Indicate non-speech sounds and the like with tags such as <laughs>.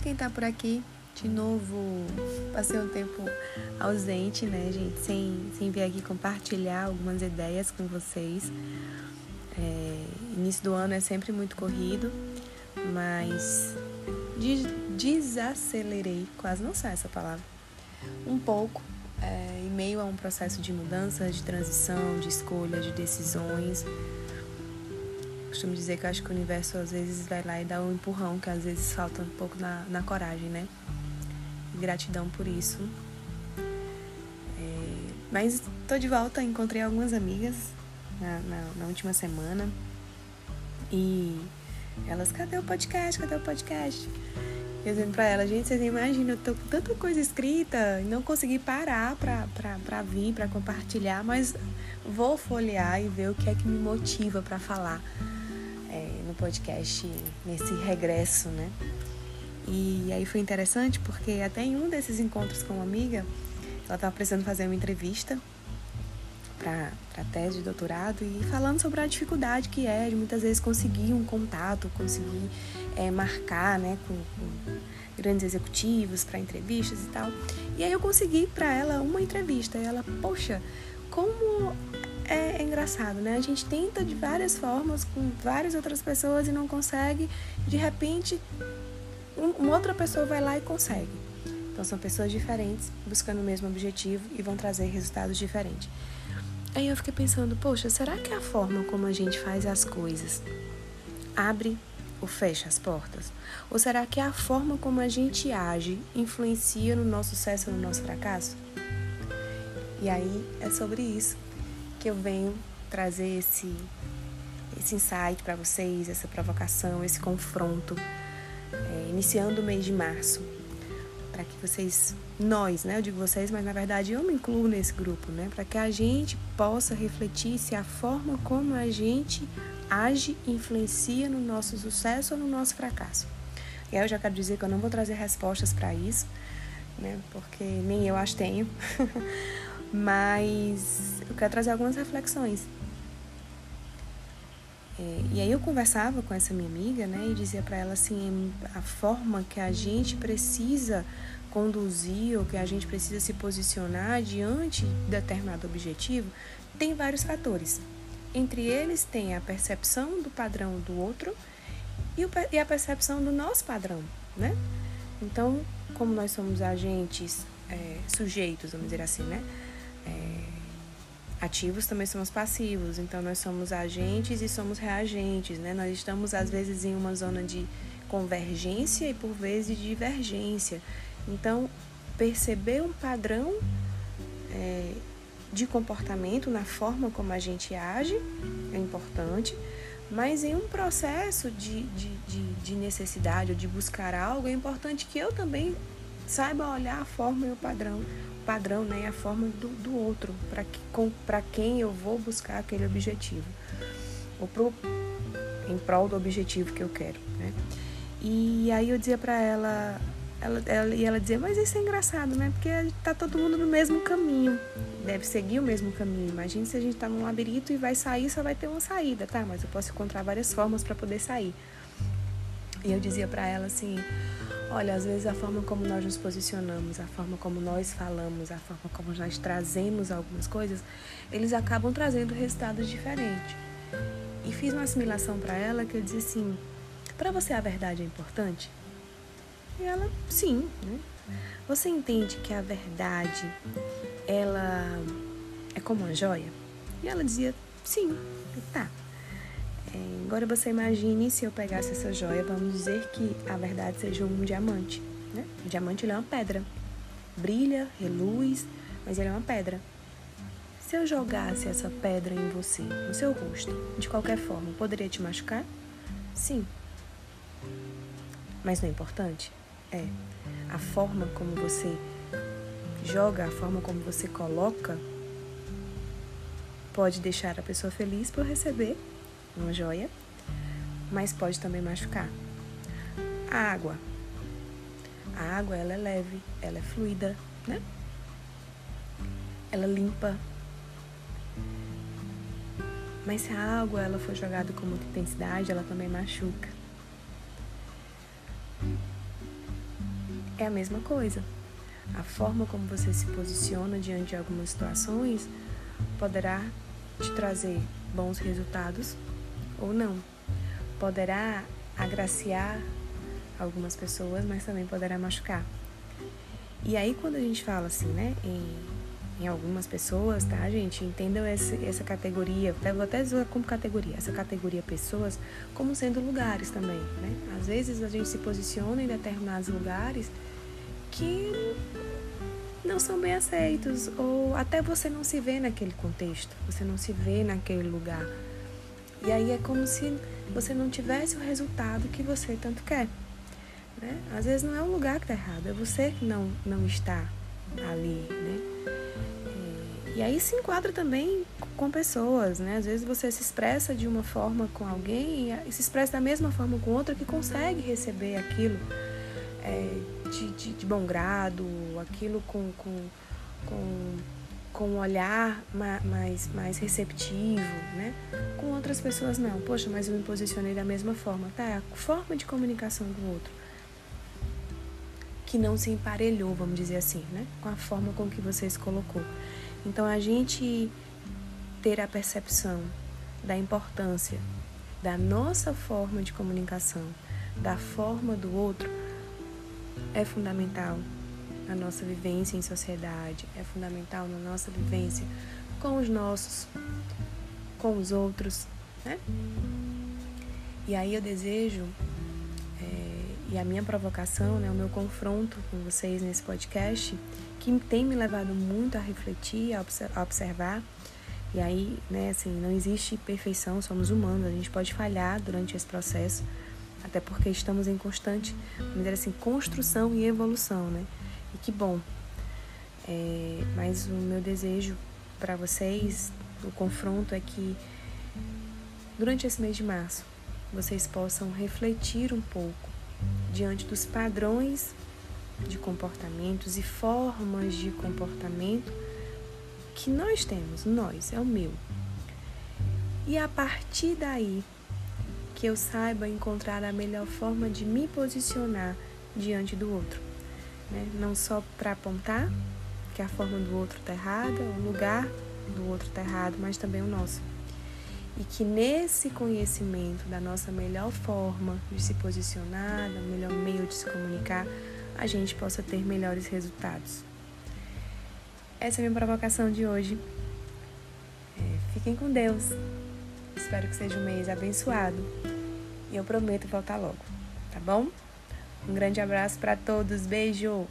quem tá por aqui. De novo, passei um tempo ausente, né, gente? Sem, sem vir aqui compartilhar algumas ideias com vocês. É, início do ano é sempre muito corrido, mas desacelerei, quase não sai essa palavra, um pouco é, em meio a um processo de mudança, de transição, de escolha, de decisões. Costumo dizer que acho que o universo às vezes vai lá e dá um empurrão, que às vezes falta um pouco na, na coragem, né? Gratidão por isso. É, mas tô de volta, encontrei algumas amigas na, na, na última semana. E elas, cadê o podcast? Cadê o podcast? Eu dizendo pra ela, gente, vocês imaginam, eu tô com tanta coisa escrita e não consegui parar pra, pra, pra vir, pra compartilhar, mas vou folhear e ver o que é que me motiva para falar é, no podcast, nesse regresso, né? E aí foi interessante porque até em um desses encontros com uma amiga, ela estava precisando fazer uma entrevista para a tese de doutorado e falando sobre a dificuldade que é de muitas vezes conseguir um contato, conseguir é, marcar né, com, com grandes executivos para entrevistas e tal. E aí eu consegui para ela uma entrevista e ela, poxa, como é, é, engraçado, né? A gente tenta de várias formas com várias outras pessoas e não consegue, de repente um, uma outra pessoa vai lá e consegue. Então são pessoas diferentes buscando o mesmo objetivo e vão trazer resultados diferentes. Aí eu fiquei pensando, poxa, será que a forma como a gente faz as coisas abre ou fecha as portas? Ou será que a forma como a gente age influencia no nosso sucesso ou no nosso fracasso? E aí é sobre isso eu venho trazer esse, esse insight para vocês, essa provocação, esse confronto, é, iniciando o mês de março para que vocês, nós, né? Eu digo vocês, mas na verdade eu me incluo nesse grupo, né? Para que a gente possa refletir se a forma como a gente age influencia no nosso sucesso ou no nosso fracasso. E aí eu já quero dizer que eu não vou trazer respostas para isso, né? Porque nem eu as tenho. <laughs> mas eu quero trazer algumas reflexões. É, e aí eu conversava com essa minha amiga, né, e dizia para ela assim, a forma que a gente precisa conduzir ou que a gente precisa se posicionar diante de determinado objetivo tem vários fatores. Entre eles tem a percepção do padrão do outro e a percepção do nosso padrão, né? Então, como nós somos agentes é, sujeitos, vamos dizer assim, né? É, ativos também somos passivos, então nós somos agentes e somos reagentes, né? Nós estamos às vezes em uma zona de convergência e por vezes de divergência. Então, perceber um padrão é, de comportamento na forma como a gente age é importante, mas em um processo de, de, de, de necessidade ou de buscar algo, é importante que eu também saiba olhar a forma e o padrão, o padrão né, a forma do, do outro, para que, quem eu vou buscar aquele objetivo, ou pro, em prol do objetivo que eu quero. Né? E aí eu dizia para ela, ela, ela, e ela dizia, mas isso é engraçado, né? Porque tá todo mundo no mesmo caminho. Deve seguir o mesmo caminho. Imagina se a gente tá num labirinto e vai sair, só vai ter uma saída, tá? Mas eu posso encontrar várias formas para poder sair. E eu dizia para ela assim: olha, às vezes a forma como nós nos posicionamos, a forma como nós falamos, a forma como nós trazemos algumas coisas, eles acabam trazendo resultados diferentes. E fiz uma assimilação para ela que eu disse assim: para você a verdade é importante? E ela, sim. Né? Você entende que a verdade, ela é como uma joia? E ela dizia, sim. Tá. É, agora você imagine se eu pegasse essa joia, vamos dizer que a verdade seja um diamante. Né? O diamante é uma pedra. Brilha, reluz, mas ele é uma pedra. Se eu jogasse essa pedra em você, no seu rosto, de qualquer forma, poderia te machucar? Sim. Mas não é importante? é a forma como você joga, a forma como você coloca, pode deixar a pessoa feliz por receber uma joia, mas pode também machucar. A água. A água ela é leve, ela é fluida, né? Ela limpa. Mas se a água ela for jogada com muita intensidade, ela também machuca. é a mesma coisa. A forma como você se posiciona diante de algumas situações poderá te trazer bons resultados ou não. Poderá agraciar algumas pessoas, mas também poderá machucar. E aí, quando a gente fala assim, né, em, em algumas pessoas, tá, gente? Entendam essa, essa categoria, vou até usar como categoria, essa categoria pessoas como sendo lugares também, né? Às vezes a gente se posiciona em determinados lugares que não são bem aceitos, ou até você não se vê naquele contexto, você não se vê naquele lugar. E aí é como se você não tivesse o resultado que você tanto quer. Né? Às vezes não é o lugar que está errado, é você que não, não está ali. Né? É, e aí se enquadra também com pessoas, né? Às vezes você se expressa de uma forma com alguém e se expressa da mesma forma com outra que consegue receber aquilo é, de, de, de, bom grado, aquilo com, com, com, com um olhar mais, mais receptivo, né? Com outras pessoas não. Poxa, mas eu me posicionei da mesma forma. Tá, é a forma de comunicação do outro que não se emparelhou, vamos dizer assim, né? Com a forma com que você se colocou. Então a gente ter a percepção da importância da nossa forma de comunicação, da forma do outro, é fundamental na nossa vivência em sociedade, é fundamental na nossa vivência com os nossos, com os outros, né? E aí eu desejo e a minha provocação, né, o meu confronto com vocês nesse podcast, que tem me levado muito a refletir, a observar. E aí, né, assim, não existe perfeição, somos humanos, a gente pode falhar durante esse processo, até porque estamos em constante, vamos dizer assim, construção e evolução, né? E que bom. É, mas o meu desejo para vocês, o confronto é que durante esse mês de março vocês possam refletir um pouco diante dos padrões de comportamentos e formas de comportamento que nós temos, nós, é o meu. E a partir daí, que eu saiba encontrar a melhor forma de me posicionar diante do outro. Né? Não só para apontar que a forma do outro está errada, o lugar do outro está errado, mas também o nosso e que nesse conhecimento da nossa melhor forma de se posicionar, do melhor meio de se comunicar, a gente possa ter melhores resultados. Essa é a minha provocação de hoje. É, fiquem com Deus. Espero que seja um mês abençoado e eu prometo voltar logo, tá bom? Um grande abraço para todos, beijo!